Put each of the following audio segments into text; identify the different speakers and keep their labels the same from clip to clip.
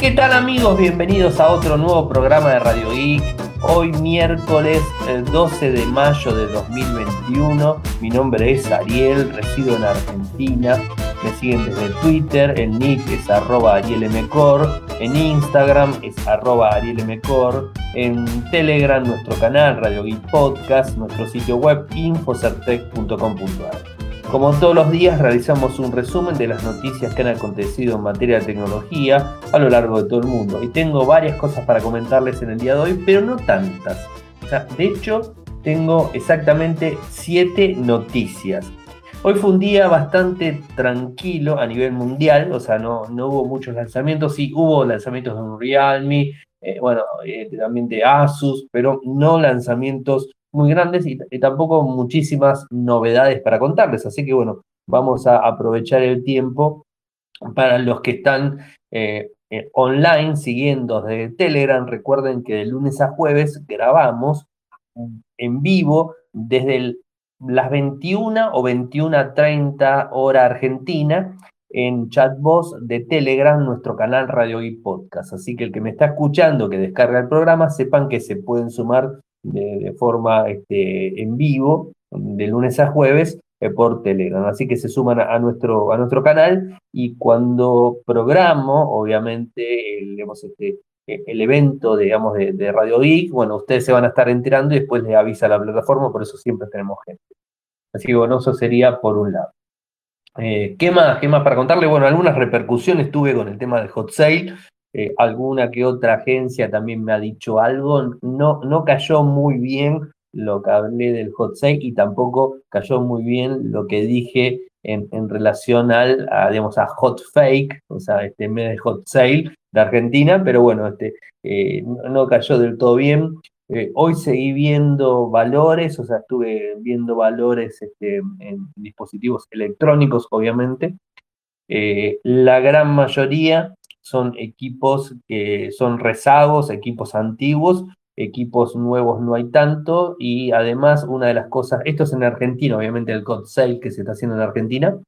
Speaker 1: ¿Qué tal amigos? Bienvenidos a otro nuevo programa de Radio Geek. Hoy miércoles el 12 de mayo de 2021. Mi nombre es Ariel, resido en Argentina. Me siguen desde Twitter, el nick es arroba arielmcor, en Instagram es arroba arielmcor, en Telegram nuestro canal Radio Geek Podcast, nuestro sitio web infocertec.com.ar. Como todos los días realizamos un resumen de las noticias que han acontecido en materia de tecnología a lo largo de todo el mundo. Y tengo varias cosas para comentarles en el día de hoy, pero no tantas. de hecho, tengo exactamente siete noticias. Hoy fue un día bastante tranquilo a nivel mundial, o sea, no, no hubo muchos lanzamientos, sí hubo lanzamientos de un Realme, eh, bueno, eh, también de Asus, pero no lanzamientos muy grandes y, tampoco muchísimas novedades para contarles. Así que bueno, vamos a aprovechar el tiempo para los que están eh, eh, online siguiendo desde Telegram. Recuerden que de lunes a jueves grabamos en vivo desde las 21 o 21.30 hora argentina en chatbox de Telegram, nuestro canal Radio y Podcast. Así que el que me está escuchando, que descarga el programa, sepan que se pueden sumar de, forma este, en vivo, de lunes a jueves, eh, por Telegram. Así que se suman a, nuestro, a nuestro canal y cuando programo, obviamente, el, este, el evento digamos, de, Radio Geek, bueno, ustedes se van a estar enterando y después les avisa la plataforma, por eso siempre tenemos gente. Así que bueno, eso sería por un lado. Eh, ¿qué, más, ¿Qué más para contarle? Bueno, algunas repercusiones tuve con el tema del hot sale. Eh, alguna que otra agencia también me ha dicho algo. No, no cayó muy bien lo que hablé del hot sale y tampoco cayó muy bien lo que dije en, en relación al, a, digamos, a hot fake, o sea, este mes de hot sale de Argentina, pero bueno, este, eh, no, cayó del todo bien. Eh, hoy seguí viendo valores, o sea, estuve viendo valores este, en dispositivos electrónicos, obviamente. la gran mayoría son equipos que son rezagos, equipos antiguos, equipos nuevos no hay tanto y además una de las cosas, esto es en Argentina, obviamente el COD Sale que se está haciendo en Argentina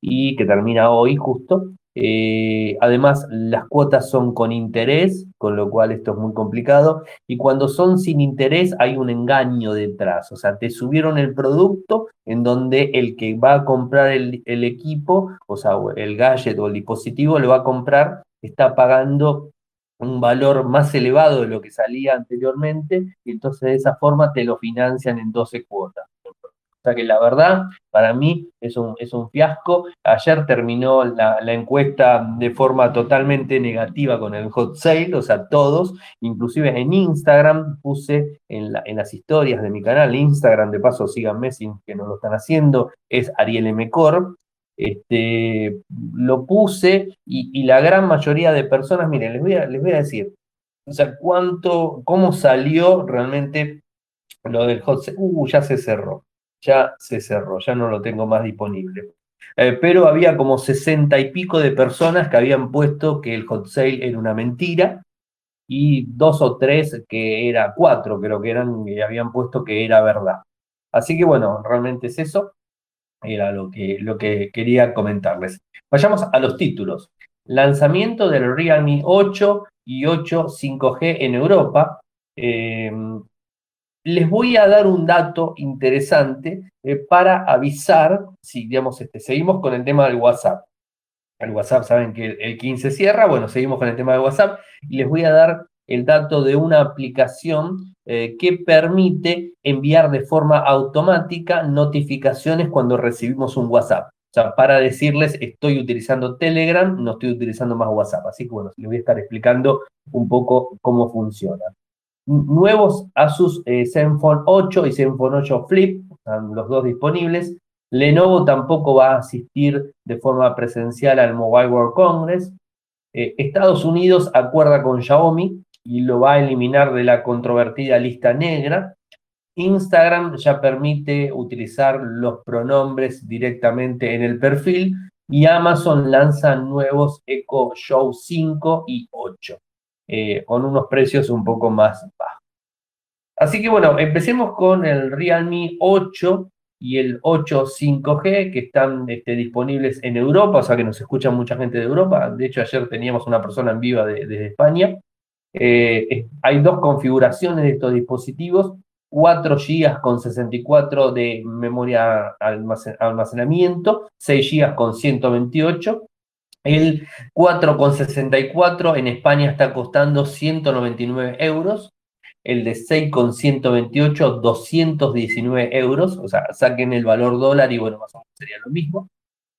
Speaker 1: y que termina hoy justo. Eh, además, las cuotas son con interés, con lo cual esto es muy complicado. Y cuando son sin interés, hay un engaño detrás. O sea, te subieron el producto en donde el que va a comprar el, el equipo, o sea, el gadget o el dispositivo, lo va a comprar está pagando un valor más elevado de lo que salía anteriormente y entonces de esa forma te lo financian en 12 cuotas. O sea que la verdad, para mí es un, es un fiasco. Ayer terminó la, encuesta de forma totalmente negativa con el hot sale, o sea, todos, inclusive en Instagram puse en, en las historias de mi canal, Instagram, de paso síganme si que no lo están haciendo, es Ariel M. Este, lo puse y, la gran mayoría de personas, miren, les voy a, les voy a decir, o sea, cuánto, cómo salió realmente lo del hot sale. Uh, ya se cerró, ya se cerró, ya no lo tengo más disponible. Eh, pero había como sesenta y pico de personas que habían puesto que el hot sale era una mentira y dos o tres que era cuatro, creo que eran, que habían puesto que era verdad. Así que bueno, realmente es eso era lo que, lo que quería comentarles. Vayamos a los títulos. Lanzamiento del Realme 8 y 8 5G en Europa. Eh, les voy a dar un dato interesante eh, para avisar si, digamos, este, seguimos con el tema del WhatsApp. El WhatsApp, saben que el 15 cierra, bueno, seguimos con el tema del WhatsApp y les voy a dar el dato de una aplicación eh, que permite enviar de forma automática notificaciones cuando recibimos un WhatsApp. O sea, para decirles, estoy utilizando Telegram, no estoy utilizando más WhatsApp. Así que bueno, les voy a estar explicando un poco cómo funciona. Nuevos Asus eh, Zenfone 8 y Zenfone 8 Flip, están los dos disponibles. Lenovo tampoco va a asistir de forma presencial al Mobile World Congress. Eh, Estados Unidos acuerda con Xiaomi y lo va a eliminar de la controvertida lista negra. Instagram ya permite utilizar los pronombres directamente en el perfil y Amazon lanza nuevos Echo Show 5 y 8 eh, con unos precios un poco más bajos. Así que bueno, empecemos con el Realme 8 y el 8 5G que están este, disponibles en Europa, o sea que nos escuchan mucha gente de Europa. De hecho, ayer teníamos una persona en viva desde España. Eh, hay dos configuraciones de estos dispositivos, 4 GB con 64 de memoria almacenamiento, 6 GB con 128. El 4,64 en España está costando 199 euros el de 6 con 128, 219 euros, o sea, saquen el valor dólar y bueno, más o menos sería lo mismo.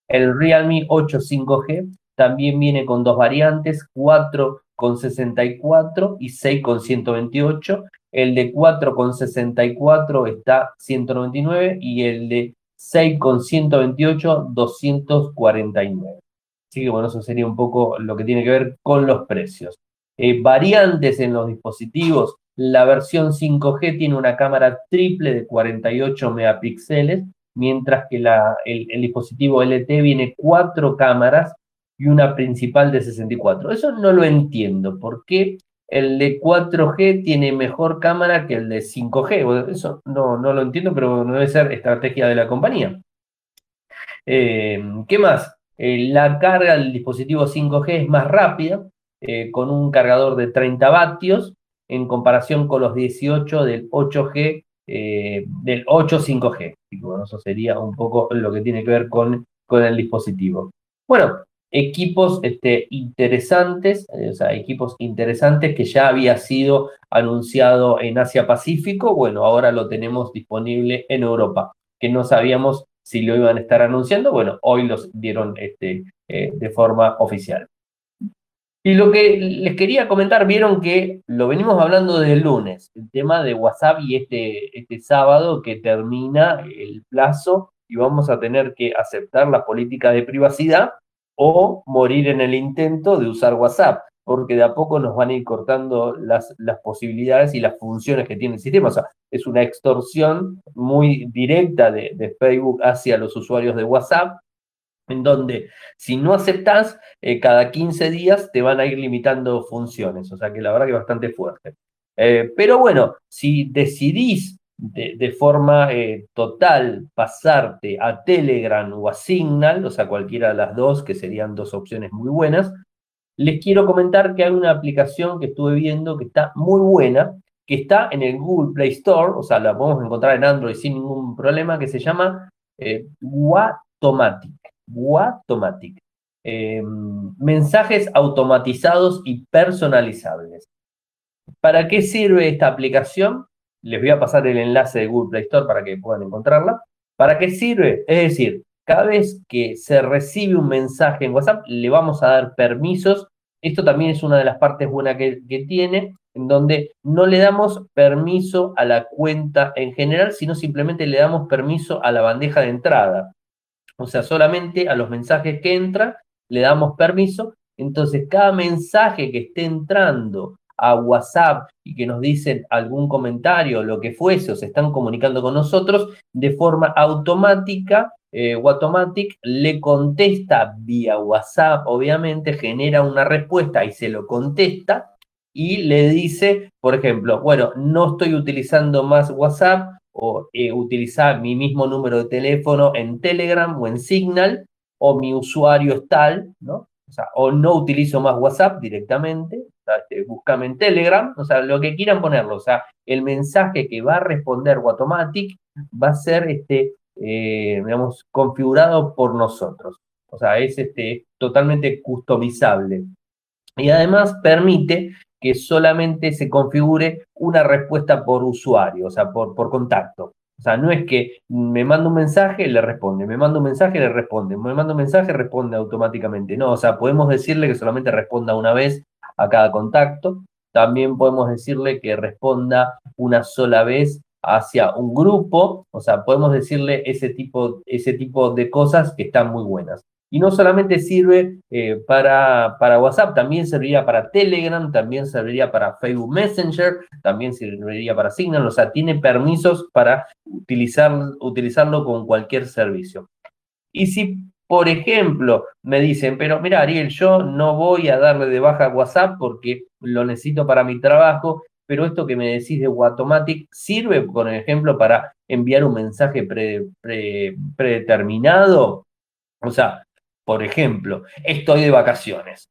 Speaker 1: El Realme 8 5G también viene con dos variantes, 4 con 64 y 6 con 128. El de 4 con 64 está 199 y el de 6 con 128, 249. Así que bueno, eso sería un poco lo que tiene que ver con los precios. Eh, variantes en los dispositivos, la versión 5G tiene una cámara triple de 48 megapíxeles, mientras que la, el, dispositivo LT viene cuatro cámaras y una principal de 64. Eso no lo entiendo. ¿Por qué el de 4G tiene mejor cámara que el de 5G? Eso no, no lo entiendo, pero no debe ser estrategia de la compañía. Eh, ¿Qué más? Eh, la carga del dispositivo 5G es más rápida, eh, con un cargador de 30 vatios en comparación con los 18 del 8G, eh, del 8 5G. bueno, eso sería un poco lo que tiene que ver con, con el dispositivo. Bueno, equipos este, interesantes, eh, o sea, equipos interesantes que ya había sido anunciado en Asia Pacífico, bueno, ahora lo tenemos disponible en Europa, que no sabíamos si lo iban a estar anunciando, bueno, hoy los dieron este, eh, de forma oficial. Y lo que les quería comentar, vieron que lo venimos hablando desde el lunes, el tema de WhatsApp y este, este sábado que termina el plazo y vamos a tener que aceptar la política de privacidad o morir en el intento de usar WhatsApp, porque de a poco nos van a ir cortando las, posibilidades y las funciones que tiene el sistema. O sea, es una extorsión muy directa de, de Facebook hacia los usuarios de WhatsApp en donde si no aceptás, eh, cada 15 días te van a ir limitando funciones, o sea que la verdad que es bastante fuerte. Eh, pero bueno, si decidís de, forma eh, total pasarte a Telegram o a Signal, o sea, cualquiera de las dos, que serían dos opciones muy buenas, les quiero comentar que hay una aplicación que estuve viendo que está muy buena, que está en el Google Play Store, o sea, la podemos encontrar en Android sin ningún problema, que se llama Watomatic. Watomatic. Eh, mensajes automatizados y personalizables. ¿Para qué sirve esta aplicación? Les voy a pasar el enlace de Google Play Store para que puedan encontrarla. ¿Para qué sirve? Es decir, cada vez que se recibe un mensaje en WhatsApp, le vamos a dar permisos. Esto también es una de las partes buenas que, que tiene, en donde no le damos permiso a la cuenta en general, sino simplemente le damos permiso a la bandeja de entrada. O sea, solamente a los mensajes que entran le damos permiso. Entonces, cada mensaje que esté entrando a WhatsApp y que nos dicen algún comentario, lo que fuese, o se están comunicando con nosotros, de forma automática, eh, Watomatic le contesta vía WhatsApp, obviamente, genera una respuesta y se lo contesta y le dice, por ejemplo, bueno, no estoy utilizando más WhatsApp, o eh, utilizar mi mismo número de teléfono en Telegram o en Signal, o mi usuario es tal, ¿no? O no utilizo más WhatsApp directamente, o este, en Telegram, o sea, lo que quieran ponerlo, o sea, el mensaje que va a responder Automatic va a ser, este, eh, digamos, configurado por nosotros. O sea, es este, totalmente customizable. Y además permite que solamente se configure una respuesta por usuario, o sea, por, por contacto. O sea, no es que me manda un mensaje, le responde, me manda un mensaje, le responde, me manda un mensaje, responde automáticamente. No, o sea, podemos decirle que solamente responda una vez a cada contacto. También podemos decirle que responda una sola vez hacia un grupo. O sea, podemos decirle ese tipo, ese tipo de cosas que están muy buenas. Y no solamente sirve eh, para, para WhatsApp, también serviría para Telegram, también serviría para Facebook Messenger, también serviría para Signal, o sea, tiene permisos para utilizar, utilizarlo con cualquier servicio. Y si, por ejemplo, me dicen, pero mira, Ariel, yo no voy a darle de baja WhatsApp porque lo necesito para mi trabajo, pero esto que me decís de Watomatic sirve, por ejemplo, para enviar un mensaje predeterminado. O sea, por ejemplo, estoy de vacaciones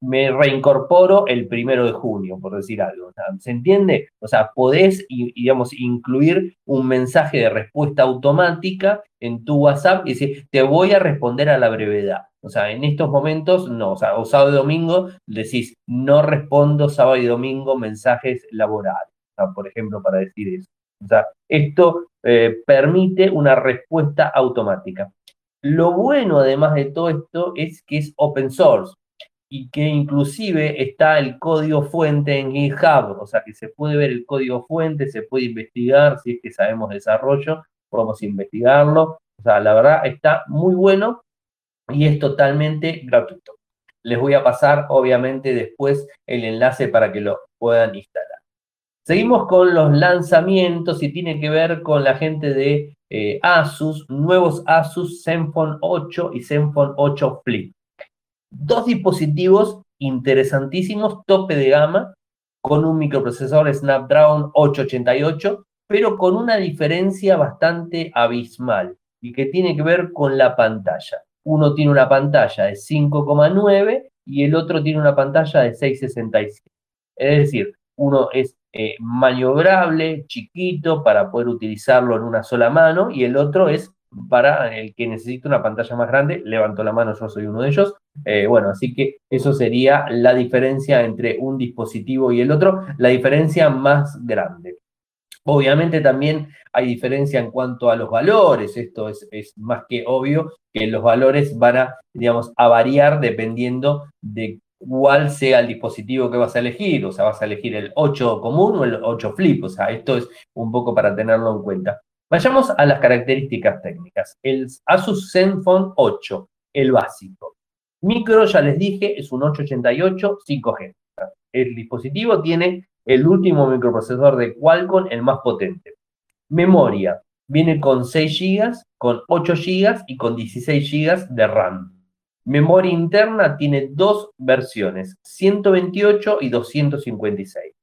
Speaker 1: me reincorporo el primero de junio, por decir algo. ¿Se entiende? O sea, podés, digamos, incluir un mensaje de respuesta automática en tu WhatsApp y decir, te voy a responder a la brevedad. O sea, en estos momentos, no, o sea, o sábado y domingo decís, no respondo sábado y domingo mensajes laborales, por ejemplo, para decir eso. O sea, esto eh, permite una respuesta automática. Lo bueno, además de todo esto, es que es open source y que inclusive está el código fuente en GitHub, o sea que se puede ver el código fuente, se puede investigar, si es que sabemos desarrollo, podemos investigarlo, o sea, la verdad está muy bueno y es totalmente gratuito. Les voy a pasar, obviamente, después el enlace para que lo puedan instalar. Seguimos con los lanzamientos y tiene que ver con la gente de eh, Asus, nuevos Asus Zenfone 8 y Zenfone 8 Flip dos dispositivos interesantísimos, tope de gama, con un microprocesor Snapdragon 888, pero con una diferencia bastante abismal y que tiene que ver con la pantalla. Uno tiene una pantalla de 5,9 y el otro tiene una pantalla de 6,67. Es decir, uno es eh, maniobrable, chiquito, para poder utilizarlo en una sola mano, y el otro es para el que necesita una pantalla más grande, levanto la mano, yo soy uno de ellos. Eh, bueno, así que eso sería la diferencia entre un dispositivo y el otro, la diferencia más grande. Obviamente también hay diferencia en cuanto a los valores, esto es, es, más que obvio que los valores van a, digamos, a variar dependiendo de cuál sea el dispositivo que vas a elegir, o sea, vas a elegir el 8 común o el 8 flip, o sea, esto es un poco para tenerlo en cuenta. Vayamos a las características técnicas. El Asus Zenfone 8, el básico. Micro, ya les dije, es un 888 5G. El dispositivo tiene el último microprocesador de Qualcomm, el más potente. Memoria, viene con 6 GB, con 8 GB y con 16 GB de RAM. Memoria interna tiene dos versiones, 128 y 256.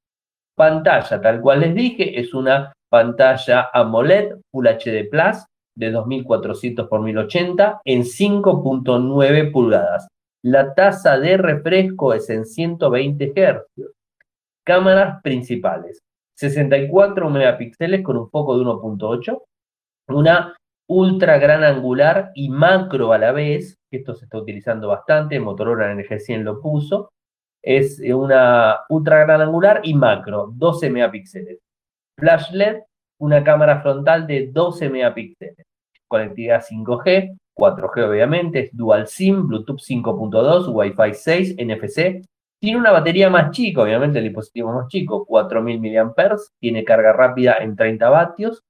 Speaker 1: Pantalla, tal cual les dije, es una pantalla AMOLED Full HD Plus de 2400 x 1080 en 5.9 pulgadas. La tasa de refresco es en 120 Hz. Cámaras principales. 64 megapíxeles con un foco de 1.8. Una ultra gran angular y macro a la vez. Esto se está utilizando bastante. Motorola NG100 lo puso. Es una ultra gran angular y macro. 12 megapíxeles flash LED, una cámara frontal de 12 megapíxeles, conectividad 5G, 4G obviamente, es dual SIM, Bluetooth 5.2, Wi-Fi 6, NFC. Tiene una batería más chica, obviamente el dispositivo más chico, 4000 mAh, tiene carga rápida en 30 vatios,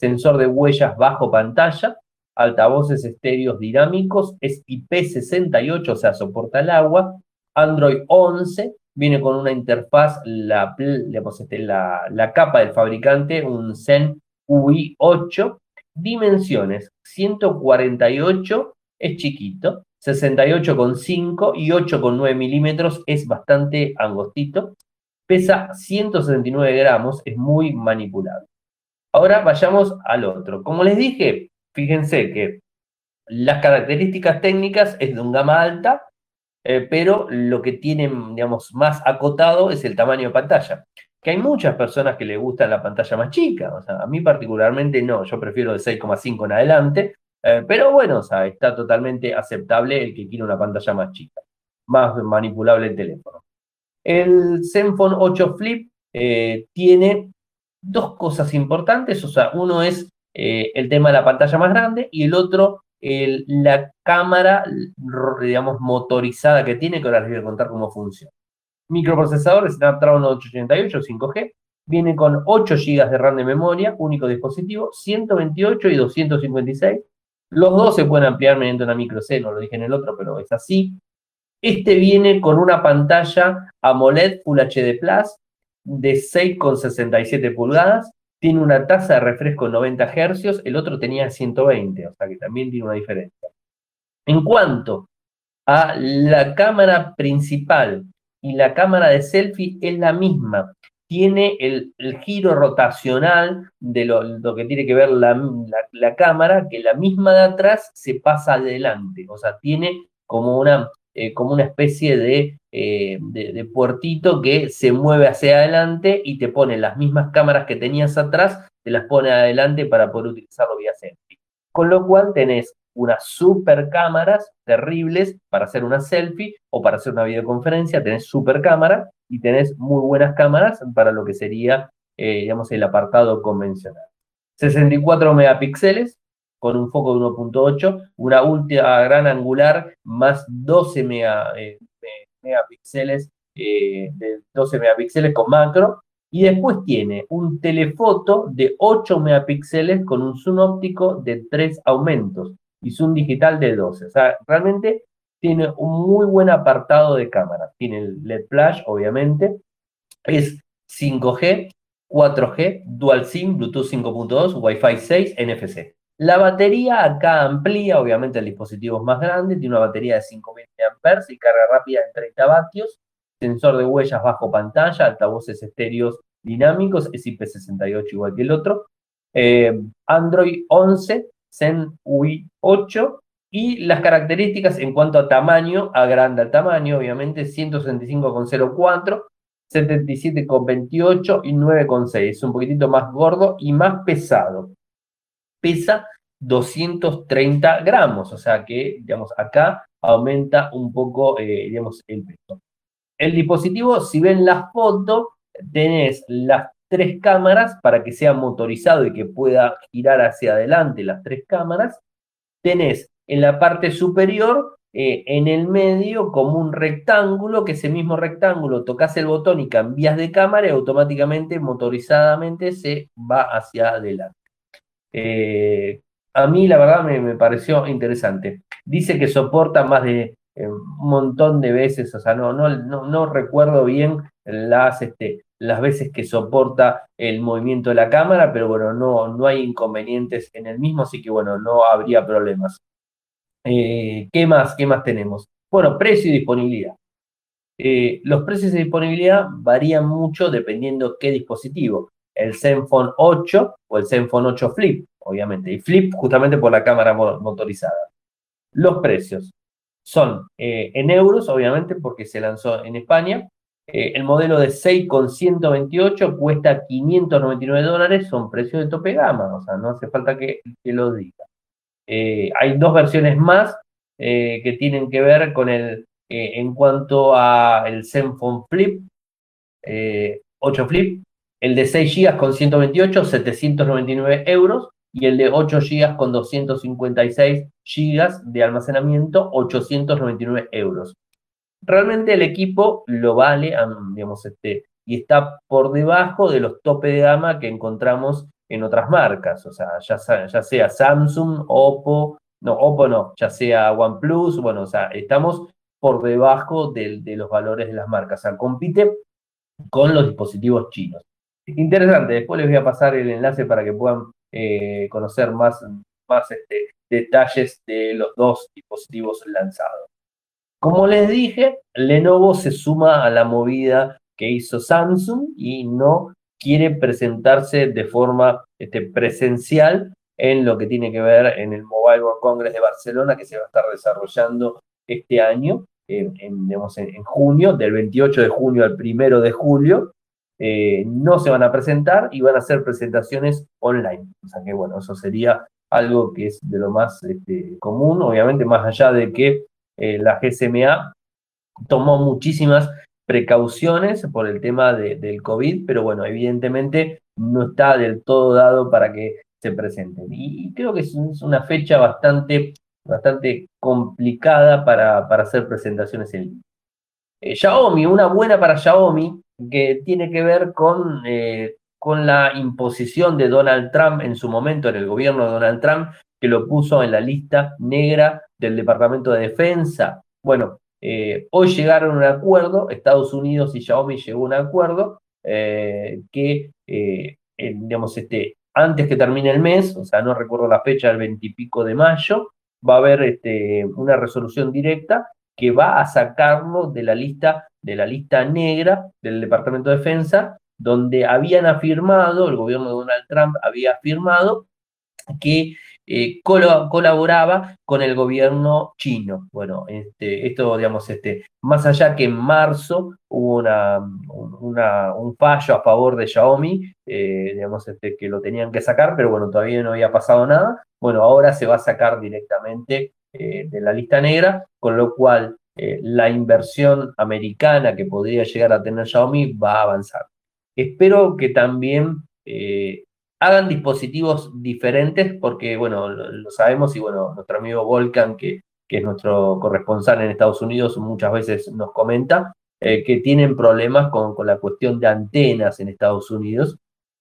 Speaker 1: sensor de huellas bajo pantalla, altavoces estéreos dinámicos, es IP68, o sea, soporta el agua, Android 11, viene con una interfaz, la, este, la, la capa del fabricante, un Zen UI 8, dimensiones 148 es chiquito, 68,5 y 8,9 milímetros es bastante angostito, pesa 169 gramos, es muy manipulable. Ahora vayamos al otro. Como les dije, fíjense que las características técnicas es de un gama alta, eh, pero lo que tienen, digamos, más acotado es el tamaño de pantalla. Que hay muchas personas que les gusta la pantalla más chica, o sea, a mí particularmente no, yo prefiero de 6,5 en adelante, eh, pero bueno, está totalmente aceptable el que quiere una pantalla más chica, más manipulable el teléfono. El Zenfone 8 Flip eh, tiene dos cosas importantes, o sea, uno es el tema de la pantalla más grande y el otro la cámara, digamos, motorizada que tiene, que ahora les voy a contar cómo funciona. Microprocesador Snapdragon 888 5G, viene con 8 GB de RAM de memoria, único dispositivo, 128 y 256. Los dos se pueden ampliar mediante una micro C, no lo dije en el otro, pero es así. Este viene con una pantalla AMOLED Full HD Plus de 6,67 pulgadas, tiene una tasa de refresco de 90 Hz, el otro tenía 120, o sea que también tiene una diferencia. En cuanto a la cámara principal y la cámara de selfie, es la misma. tiene el, giro rotacional de lo, que tiene que ver la, cámara, que la misma de atrás se pasa adelante, o sea, tiene como una, eh, como una especie eh, de, de, puertito que se mueve hacia adelante y te pone las mismas cámaras que tenías atrás, te las pone adelante para poder utilizarlo vía selfie. Con lo cual tenés unas super cámaras terribles para hacer una selfie o para hacer una videoconferencia, tenés super cámara y tenés muy buenas cámaras para lo que sería, eh, digamos, el apartado convencional. 64 megapíxeles con un foco de 1.8, una ultra gran angular más 12 eh, megapíxeles, eh, de 12 megapíxeles con macro, y después tiene un telefoto de 8 megapíxeles con un zoom óptico de 3 aumentos y zoom digital de 12. O sea, realmente tiene un muy buen apartado de cámara. Tiene el LED flash, obviamente. Es 5G, 4G, Dual SIM, Bluetooth 5.2, Wi-Fi 6, NFC. La batería acá amplía, obviamente el dispositivo es más grande, tiene una batería de 5000 mAh y carga rápida en 30 vatios, sensor de huellas bajo pantalla, altavoces estéreos dinámicos, es IP68 igual que el otro, eh, Android 11, Zen UI 8 y las características en cuanto a tamaño, agranda el tamaño, obviamente 165,04, 77,28 y 9,6. Es un poquitito más gordo y más pesado. Pesa 230 gramos, o sea que, digamos, acá aumenta un poco, eh, digamos, el peso. El dispositivo, si ven la foto, tenés las tres cámaras para que sea motorizado y que pueda girar hacia adelante las tres cámaras. Tenés en la parte superior, eh, en el medio, como un rectángulo, que ese mismo rectángulo tocas el botón y cambias de cámara y automáticamente, motorizadamente, se va hacia adelante. Eh, a mí, la verdad, me, pareció interesante. Dice que soporta más de eh, un montón de veces, o sea, no, no, no, no recuerdo bien las, este, las veces que soporta el movimiento de la cámara, pero bueno, no, no hay inconvenientes en el mismo, así que bueno, no habría problemas. Eh, ¿Qué más? ¿Qué más tenemos? Bueno, precio y disponibilidad. Los precios de disponibilidad varían mucho dependiendo qué dispositivo. El Zenfone 8 o el Zenfone 8 Flip, obviamente. Y Flip justamente por la cámara motorizada. Los precios son eh, en euros, obviamente, porque se lanzó en España. el modelo de 6 con 128 cuesta 599 dólares, son precios de tope gama, o sea, no hace falta que, lo diga. Eh, hay dos versiones más eh, que tienen que ver con el, eh, en cuanto a el Zenfone Flip, 8 Flip, el de 6 GB con 128, 799 euros, y el de 8 GB con 256 GB de almacenamiento, 899 euros. Realmente el equipo lo vale, digamos, este, y está por debajo de los tope de gama que encontramos en otras marcas, o sea, ya, ya sea Samsung, Oppo, no, Oppo no, ya sea OnePlus, bueno, o sea, estamos por debajo de, los valores de las marcas, o sea, compite con los dispositivos chinos. Interesante, después les voy a pasar el enlace para que puedan eh, conocer más, más este, detalles de los dos dispositivos lanzados. Como les dije, Lenovo se suma a la movida que hizo Samsung y no quiere presentarse de forma este, presencial en lo que tiene que ver en el Mobile World Congress de Barcelona que se va a estar desarrollando este año, en, en, junio, del 28 de junio al 1 de julio. Eh, no se van a presentar y van a hacer presentaciones online. O sea que bueno, eso sería algo que es de lo más este, común, obviamente más allá de que eh, la GSMA tomó muchísimas precauciones por el tema del COVID, pero bueno, evidentemente no está del todo dado para que se presenten. Y, creo que es una fecha bastante, bastante complicada para, para hacer presentaciones en línea. Eh, Xiaomi, una buena para Xiaomi, que tiene que ver con, eh, con la imposición de Donald Trump en su momento, en el gobierno de Donald Trump, que lo puso en la lista negra del Departamento de Defensa. Bueno, eh, hoy llegaron a un acuerdo, Estados Unidos y Xiaomi llegó a un acuerdo eh, que, digamos, este, antes que termine el mes, o sea, no recuerdo la fecha, el veintipico de mayo, va a haber este, una resolución directa que va a sacarlo de la lista, de la lista negra del Departamento de Defensa donde habían afirmado, el gobierno de Donald Trump había afirmado que eh, colaboraba con el gobierno chino. Bueno, este, esto, digamos, este, más allá que en marzo hubo una, un fallo a favor de Xiaomi, eh, digamos, este, que lo tenían que sacar, pero bueno, todavía no había pasado nada. Bueno, ahora se va a sacar directamente eh, de la lista negra, con lo cual la inversión americana que podría llegar a tener Xiaomi va a avanzar. Espero que también hagan dispositivos diferentes, porque, bueno, lo, sabemos y, bueno, nuestro amigo Volcan, que, que, es nuestro corresponsal en Estados Unidos, muchas veces nos comenta eh, que tienen problemas con, con, la cuestión de antenas en Estados Unidos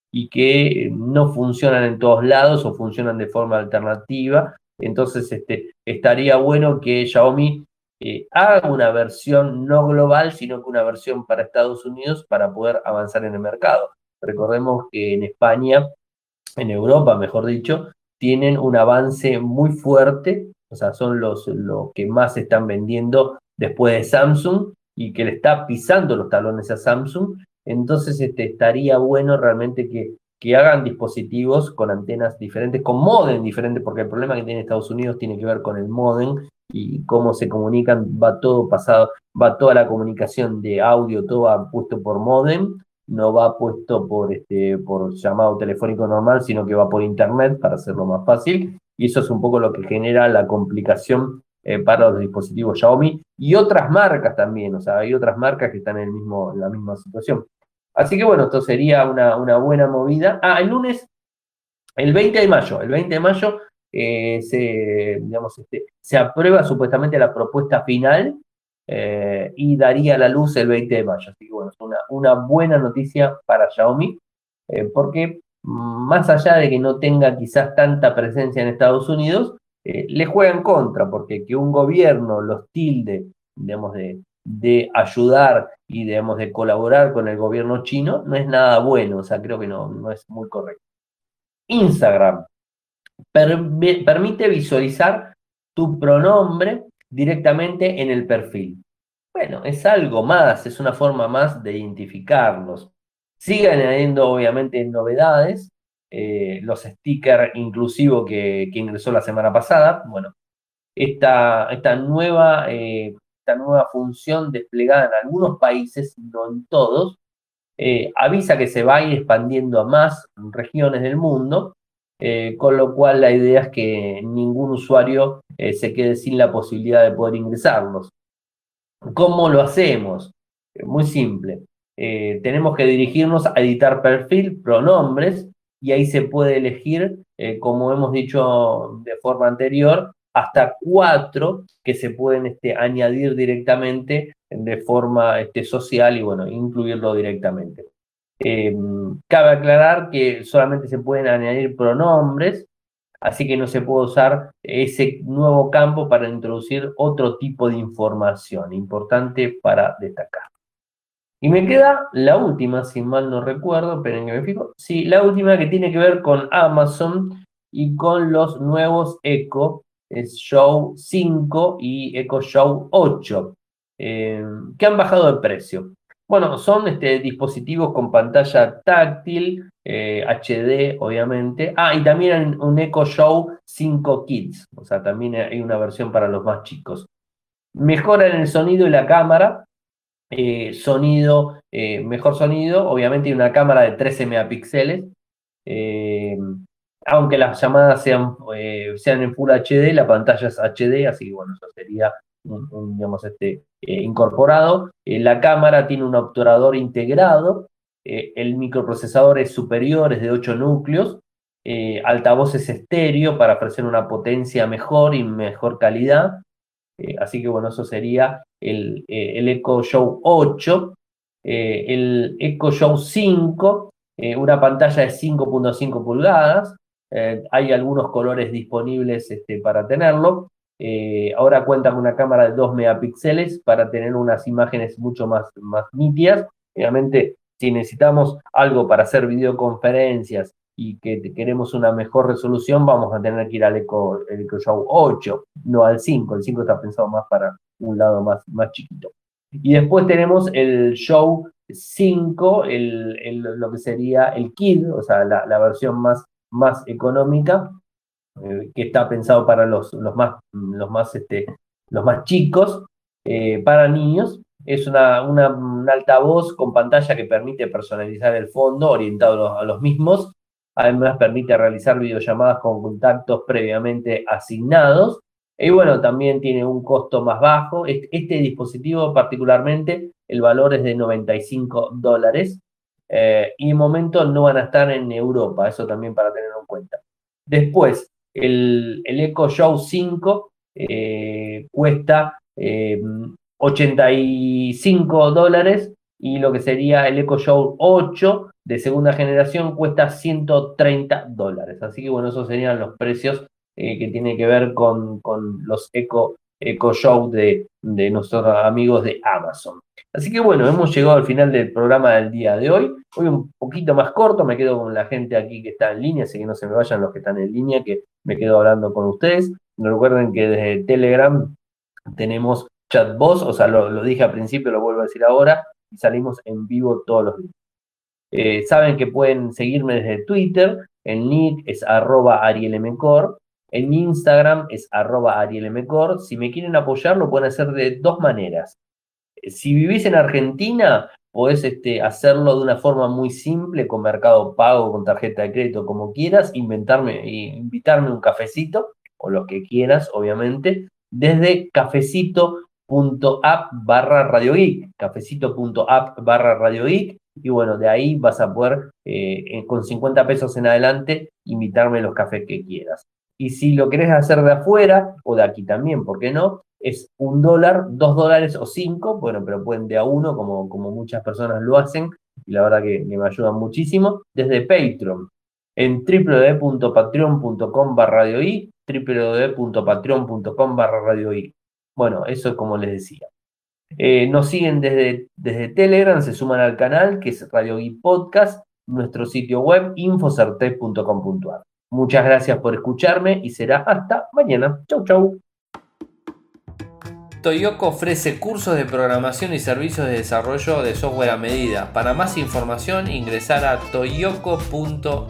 Speaker 1: y que no funcionan en todos lados o funcionan de forma alternativa. Entonces, este, estaría bueno que Xiaomi eh, haga una versión no global, sino que una versión para Estados Unidos para poder avanzar en el mercado. Recordemos que en España en Europa, mejor dicho, tienen un avance muy fuerte, o sea, son los, los que más están vendiendo después de Samsung y que le está pisando los talones a Samsung. Entonces este, estaría bueno realmente que, que hagan dispositivos con antenas diferentes, con modem diferentes, porque el problema que tiene Estados Unidos tiene que ver con el modem y cómo se comunican, va todo pasado, va toda la comunicación de audio, todo va puesto por modem no va puesto por, este, por llamado telefónico normal, sino que va por internet para hacerlo más fácil. Y eso es un poco lo que genera la complicación eh, para los dispositivos Xiaomi y otras marcas también. O sea, hay otras marcas que están en, el mismo, en la misma situación. Así que bueno, esto sería una, buena movida. Ah, el lunes, el 20 de mayo, el 20 de mayo eh, se, digamos, este, se aprueba supuestamente la propuesta final eh, y daría la luz el 20 de mayo. Así que bueno, es una, buena noticia para Xiaomi, eh, porque más allá de que no tenga quizás tanta presencia en Estados Unidos, le juegan contra, porque que un gobierno los tilde, digamos, de ayudar y, digamos, de colaborar con el gobierno chino, no es nada bueno, o sea, creo que no, no es muy correcto. Instagram permite visualizar tu pronombre directamente en el perfil. Bueno, es algo más, es una forma más de identificarlos. Sigue añadiendo obviamente novedades, eh, los stickers inclusivos que, ingresó la semana pasada. Bueno, esta, esta, nueva, eh, esta nueva función desplegada en algunos países, no en todos, eh, avisa que se va a ir expandiendo a más regiones del mundo eh, con lo cual la idea es que ningún usuario eh, se quede sin la posibilidad de poder ingresarlos. ¿Cómo lo hacemos? Muy simple. tenemos que dirigirnos a editar perfil, pronombres, y ahí se puede elegir, como hemos dicho de forma anterior, hasta cuatro que se pueden este, añadir directamente de forma este, social y bueno, incluirlo directamente. Eh, cabe aclarar que solamente se pueden añadir pronombres, así que no se puede usar ese nuevo campo para introducir otro tipo de información, importante para destacar. Y me queda la última, si mal no recuerdo, esperen que me fijo. Sí, la última que tiene que ver con Amazon y con los nuevos Echo Show 5 y Echo Show 8, eh, que han bajado de precio. Bueno, son este, dispositivos con pantalla táctil, HD, eh, obviamente. Ah, y también un Echo Show 5 Kids, o sea, también hay una versión para los más chicos. Mejoran el sonido y la cámara. Eh, sonido, mejor sonido, obviamente hay una cámara de 13 megapíxeles. Aunque las llamadas sean, sean en Full HD, la pantalla es HD, así que bueno, eso sería digamos, este, eh, incorporado. Eh, la cámara tiene un obturador integrado, eh, el microprocesador es superior, es de 8 núcleos, altavoces estéreo para ofrecer una potencia mejor y mejor calidad. así que bueno, eso sería el, el Echo Show 8. el Echo Show 5, una pantalla de 5.5 pulgadas. Hay algunos colores disponibles este, para tenerlo. Eh, ahora cuenta con una cámara de 2 megapíxeles para tener unas imágenes mucho más, más nítidas. Obviamente, si necesitamos algo para hacer videoconferencias y que queremos una mejor resolución, vamos a tener que ir al Eco, Show 8, no al 5. El 5 está pensado más para un lado más, más chiquito. Y después tenemos el Show 5 el, lo que sería el Kid, o sea, la, versión más, más económica, eh, que está pensado para los, los más, los más, este, los más chicos, eh, para niños. Es una, una, un altavoz con pantalla que permite personalizar el fondo orientado a los mismos. Además, permite realizar videollamadas con contactos previamente asignados. Y bueno, también tiene un costo más bajo. Este, dispositivo particularmente, el valor es de 95 dólares. Eh, y en momento no van a estar en Europa, eso también para tenerlo en cuenta. Después, el, el Echo Show 5 eh, cuesta 85 eh, dólares y lo que sería el Echo Show 8 de segunda generación cuesta 130 dólares. Así que bueno, esos serían los precios que tienen que ver con, con los Echo, Echo Show de, de nuestros amigos de Amazon. Así que bueno, hemos llegado al final del programa del día de hoy. Hoy un poquito más corto, me quedo con la gente aquí que está en línea, así que no se me vayan los que están en línea, que me quedo hablando con ustedes. Recuerden que desde Telegram tenemos chat voz, o sea, lo, dije al principio, lo vuelvo a decir ahora, y salimos en vivo todos los días. Eh, saben que pueden seguirme desde Twitter, el nick es arroba arielmcor, en Instagram es arroba arielmcor. Si me quieren apoyar, lo pueden hacer de dos maneras. Si vivís en Argentina, podés este, hacerlo de una forma muy simple, con mercado pago, con tarjeta de crédito, como quieras, inventarme, invitarme un cafecito, o lo que quieras, obviamente, desde cafecito.app barra cafecito.app barra Radio y bueno, de ahí vas a poder, eh, con 50 pesos en adelante, invitarme los cafés que quieras. Y si lo querés hacer de afuera, o de aquí también, ¿por qué no? Es un dólar, dos dólares o cinco, bueno, pero pueden de a uno, como, como muchas personas lo hacen, y la verdad que, me ayudan muchísimo, desde Patreon, en www.patreon.com barra www.patreon.com barra Bueno, eso es como les decía. Eh, nos siguen desde, desde Telegram, se suman al canal que es Radio Podcast, nuestro sitio web infocertec.com.ar. Muchas gracias por escucharme y será hasta mañana. Chau, chau. Toyoko ofrece cursos de programación y servicios de desarrollo de software a medida. Para más información ingresar a toyoko.io.